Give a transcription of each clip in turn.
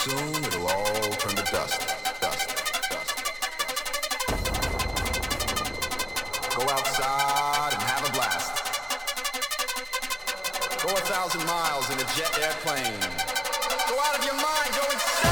soon it'll all turn to dust. Dust. Dust. Go outside and have a blast. Go a thousand miles in a jet airplane. Go out of your mind. Go insane.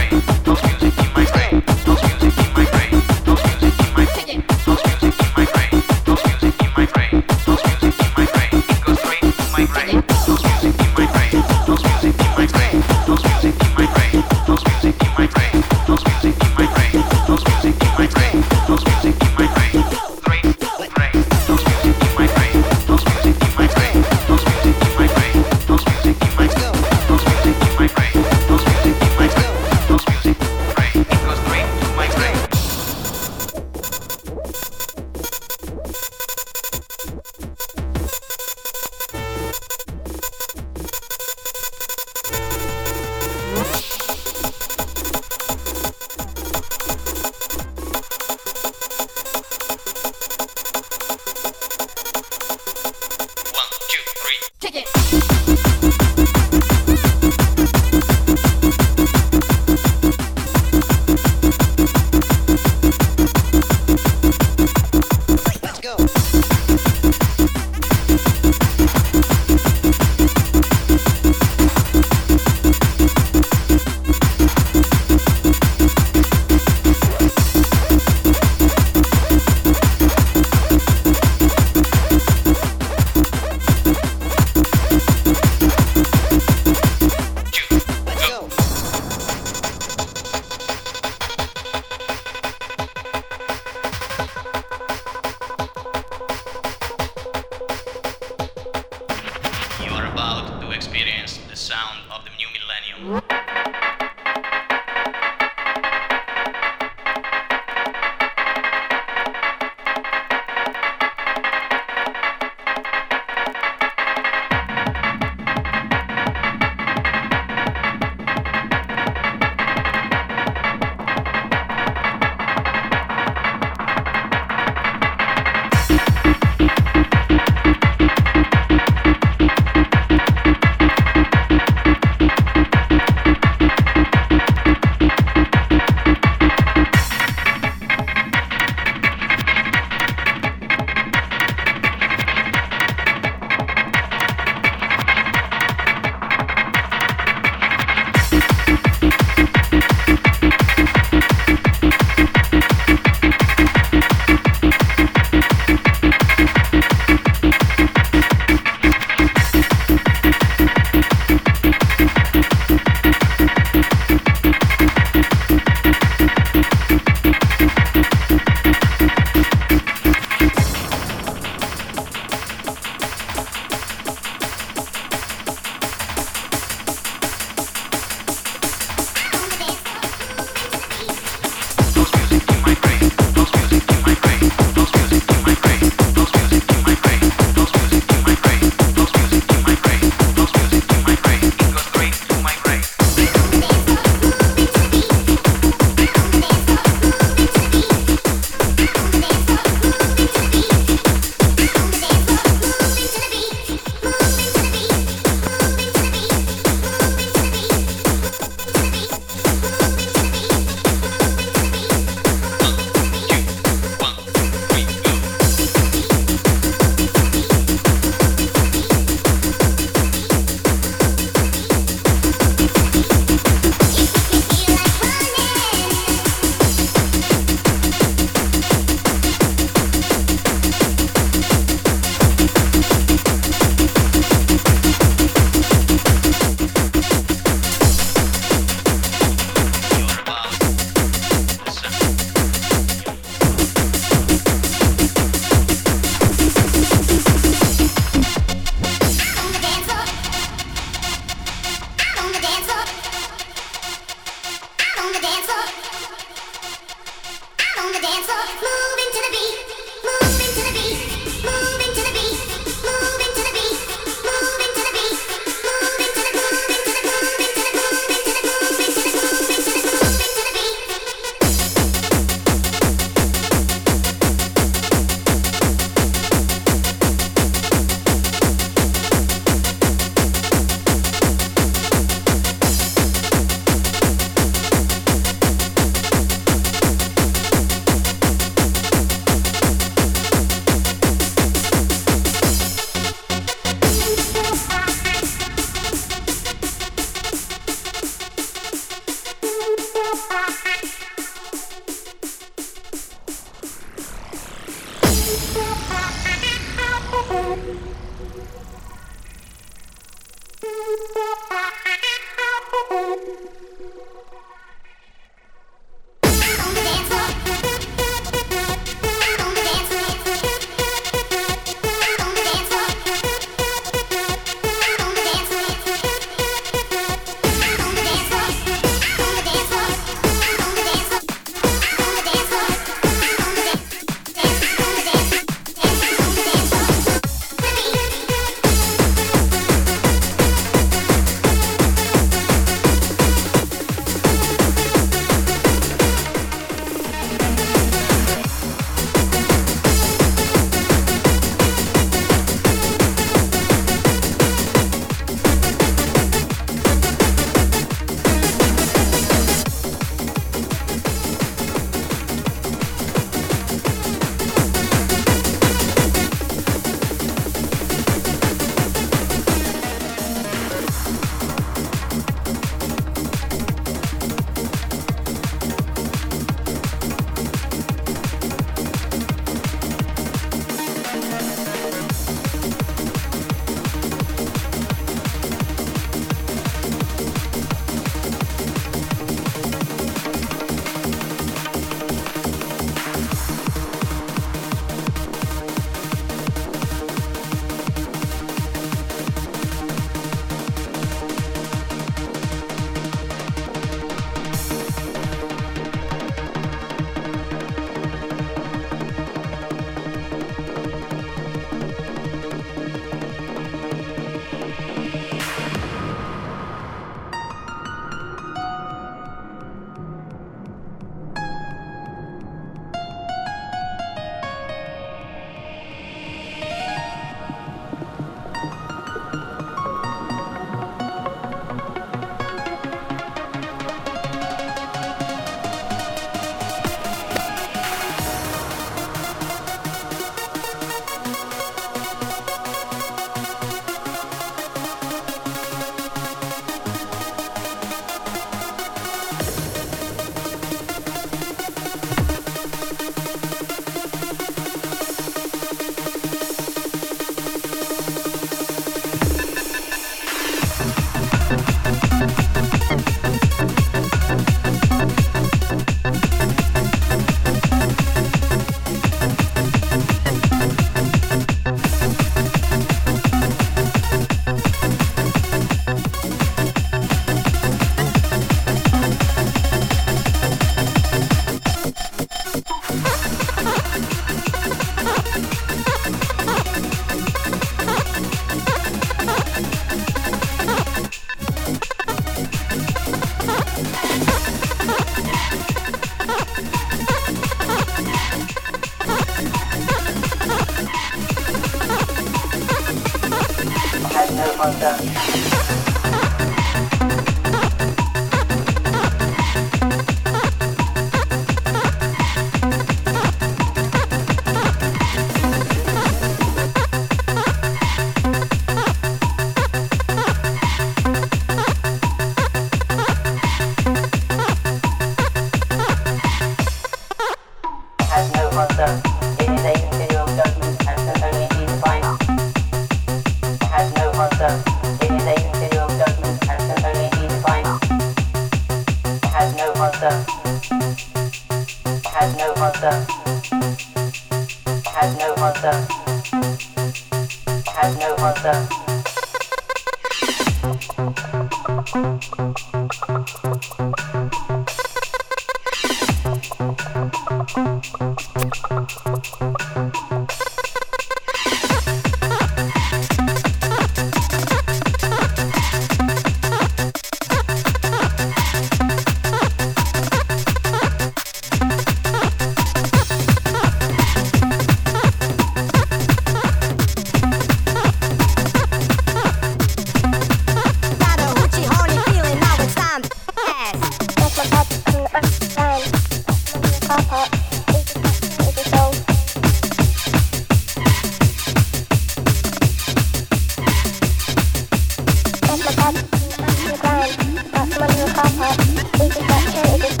To blast.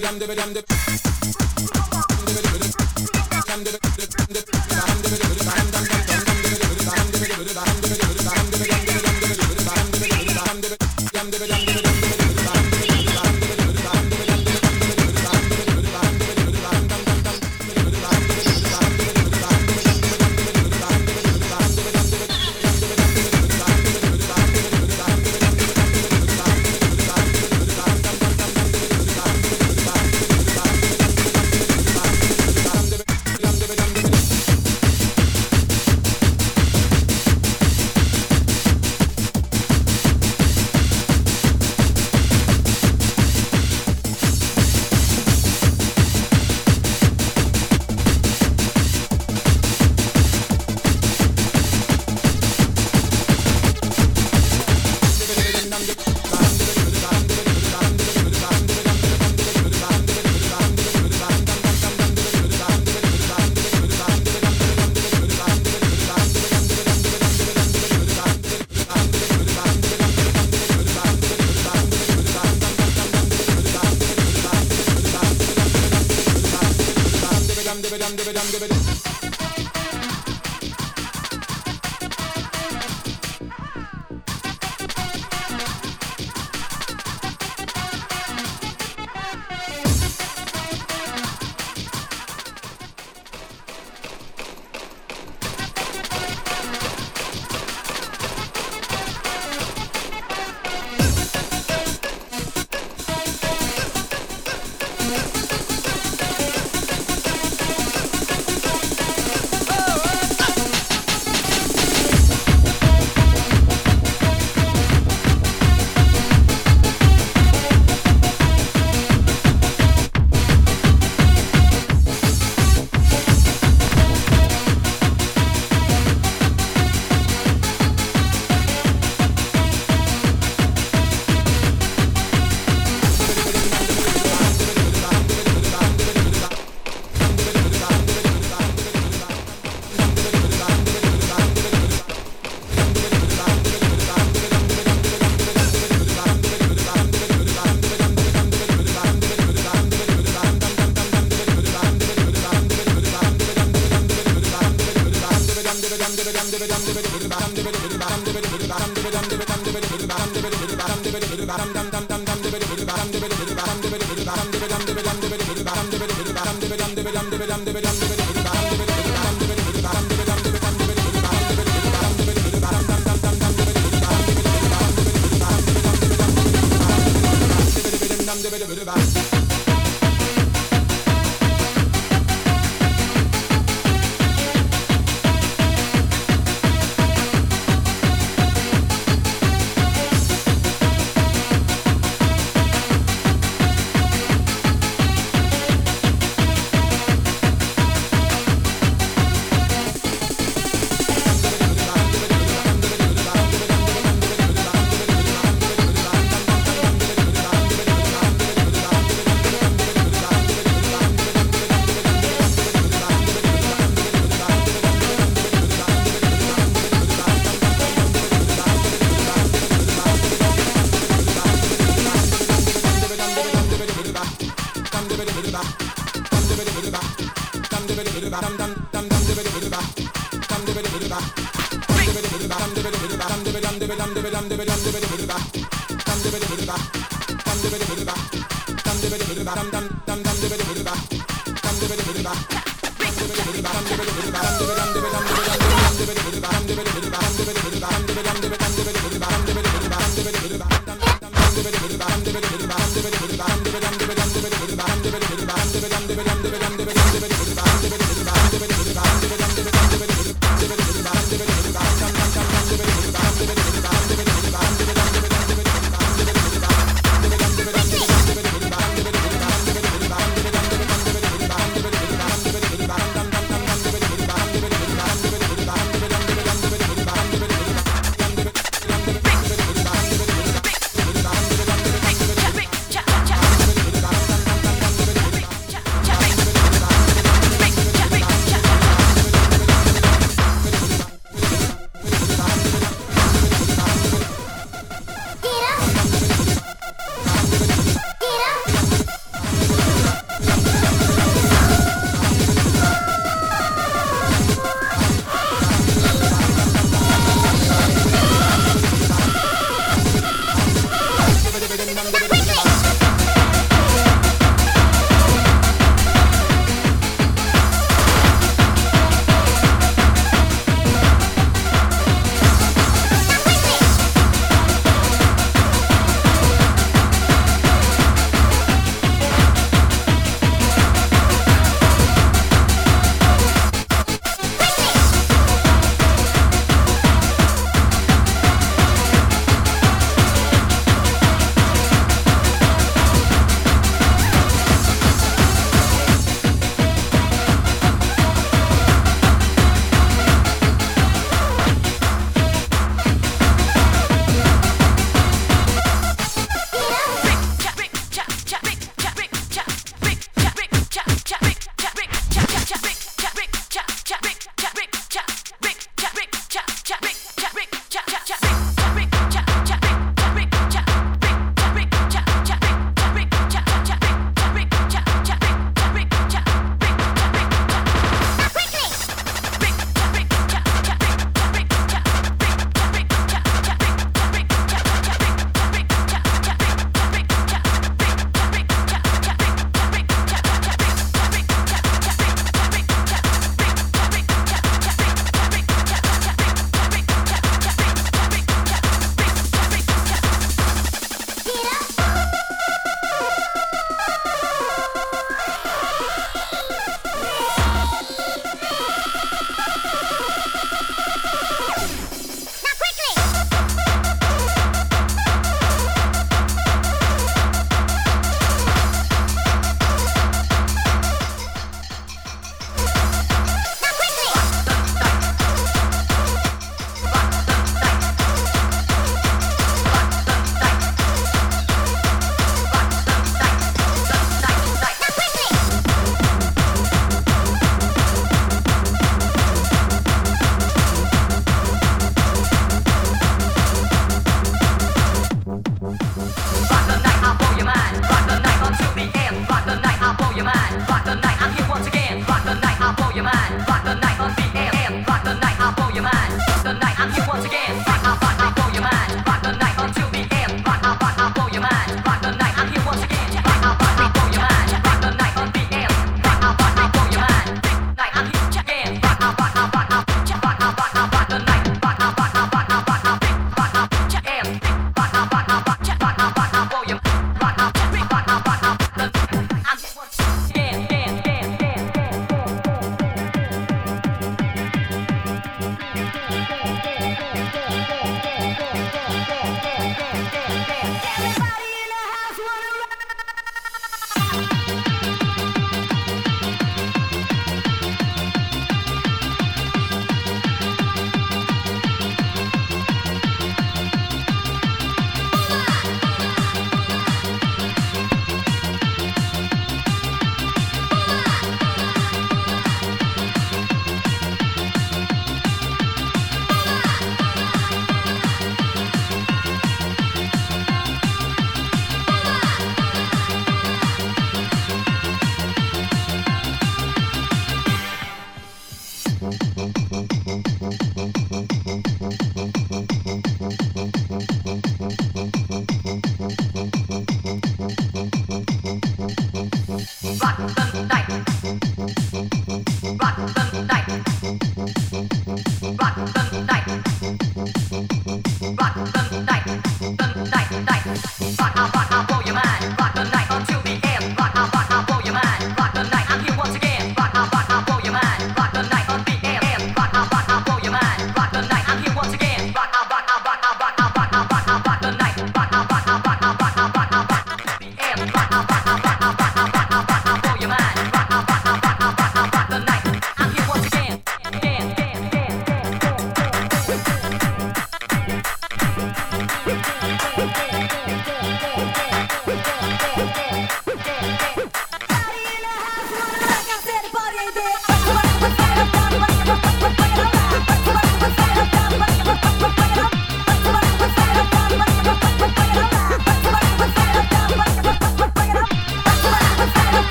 Bam,